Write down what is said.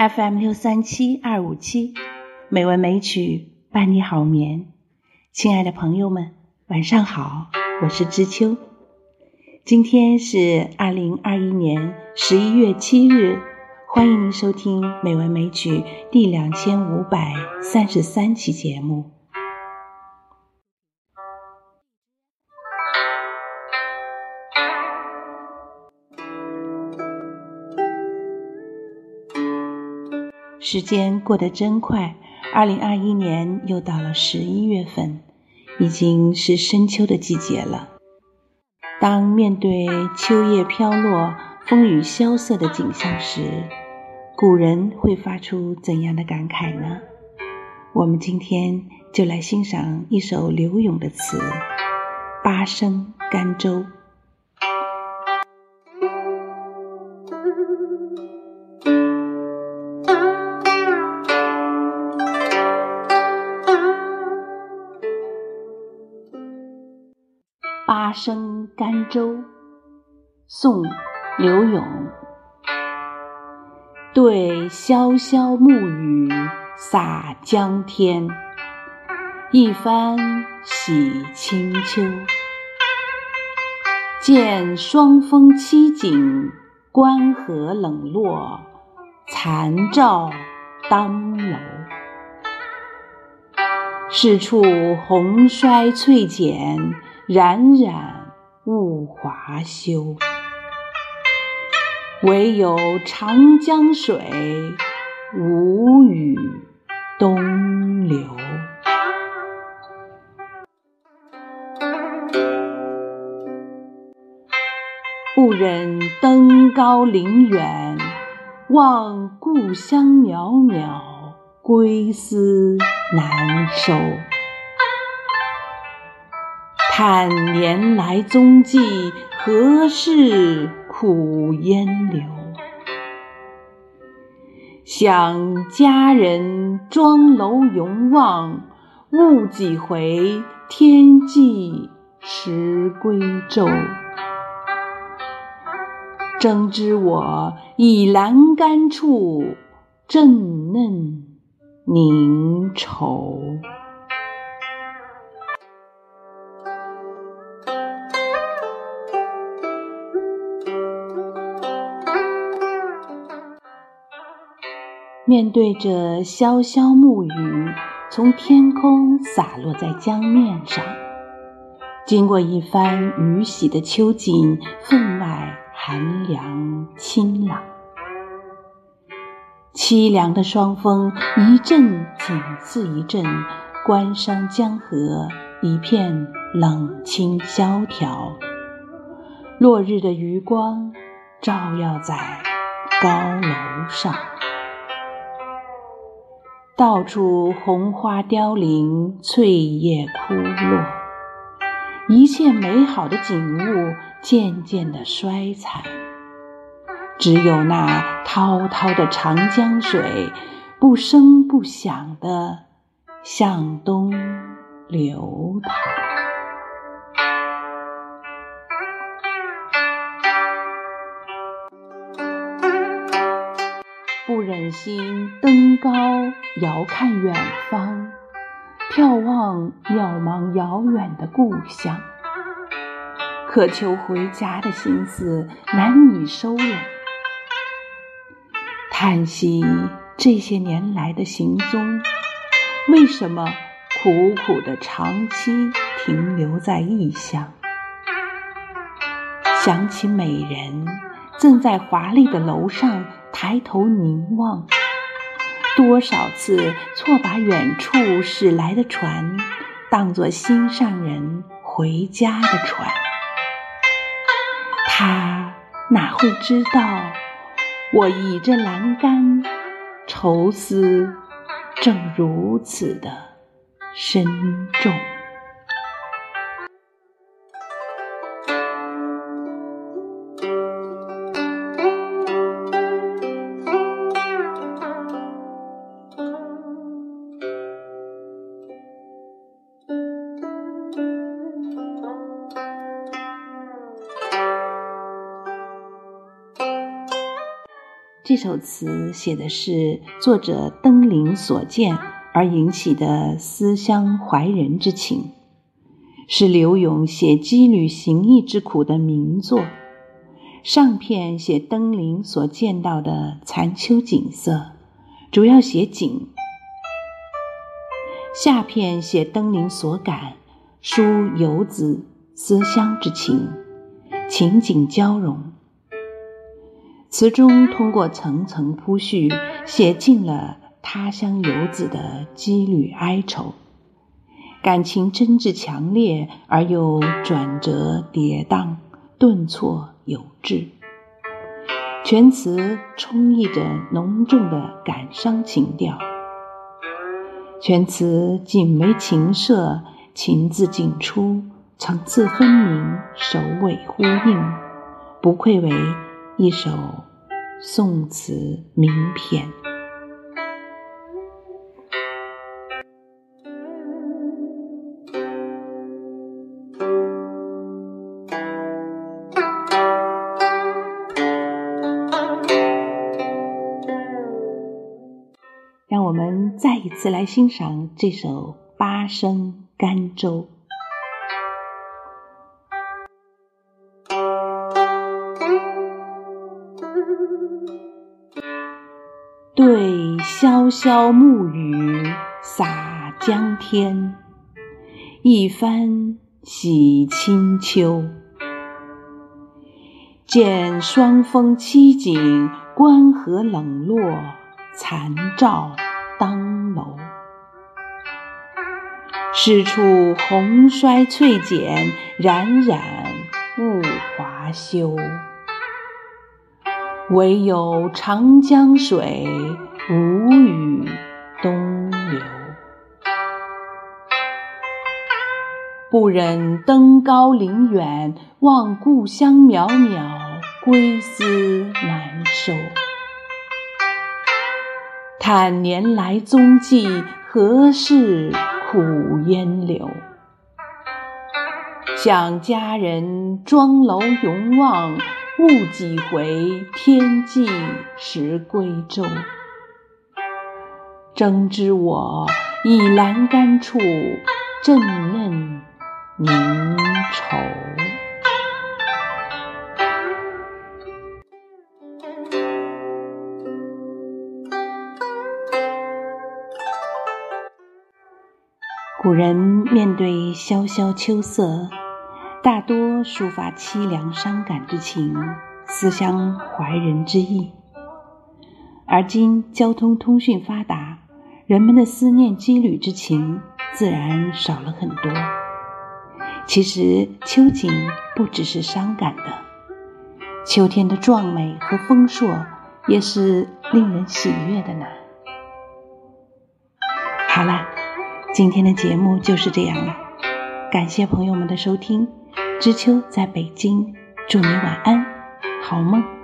FM 六三七二五七，美文美曲伴你好眠。亲爱的朋友们，晚上好，我是知秋。今天是二零二一年十一月七日，欢迎您收听《美文美曲》第两千五百三十三期节目。时间过得真快，二零二一年又到了十一月份，已经是深秋的季节了。当面对秋叶飘落、风雨萧瑟的景象时，古人会发出怎样的感慨呢？我们今天就来欣赏一首柳永的词《八声甘州》。八声甘州，宋·柳永。对潇潇暮雨洒江天，一番洗清秋。见霜风凄景，关河冷落，残照当楼。是处红衰翠减。冉冉物华休，唯有长江水，无语东流。不忍登高临远，望故乡袅袅，归思难收。看年来踪迹，何事苦烟流？想佳人庄楼永望，误几回天际时归舟。争知我倚栏杆处，正嫩凝愁。面对着潇潇暮雨从天空洒落在江面上，经过一番雨洗的秋景，分外寒凉清朗。凄凉的霜风一阵紧似一阵，关山江河一片冷清萧条。落日的余光照耀在高楼上。到处红花凋零，翠叶枯落，一切美好的景物渐渐的衰残，只有那滔滔的长江水，不声不响的向东流淌。不忍心登高遥看远方，眺望渺茫遥远的故乡，渴求回家的心思难以收拢。叹息这些年来的行踪，为什么苦苦的长期停留在异乡？想起美人正在华丽的楼上。抬头凝望，多少次错把远处驶来的船当作心上人回家的船。他哪会知道，我倚着栏杆，愁思正如此的深重。这首词写的是作者登临所见而引起的思乡怀人之情，是柳永写羁旅行役之苦的名作。上片写登临所见到的残秋景色，主要写景；下片写登临所感，抒游子思乡之情，情景交融。词中通过层层铺叙，写尽了他乡游子的羁旅哀愁，感情真挚强烈而又转折跌宕。顿挫有致，全词充溢着浓重的感伤情调。全词紧为情设，情字尽出，层次分明，首尾呼应，不愧为一首宋词名篇。让我们再一次来欣赏这首《八声甘州》。潇潇暮雨洒江天，一番洗清秋。见霜风凄景，关河冷落。残照当楼，是处红衰翠减，冉冉物华休。唯有长江水，无语东流。不忍登高临远，望故乡渺渺，归思难收。叹年来踪迹，何事苦烟柳？想佳人庄楼永望，误几回天际时归舟。争知我倚栏杆处，正嫩凝愁。古人面对萧萧秋色，大多抒发凄凉伤感之情，思乡怀人之意。而今交通通讯发达，人们的思念羁旅之情自然少了很多。其实秋景不只是伤感的，秋天的壮美和丰硕也是令人喜悦的呢。好了。今天的节目就是这样了，感谢朋友们的收听。知秋在北京，祝你晚安，好梦。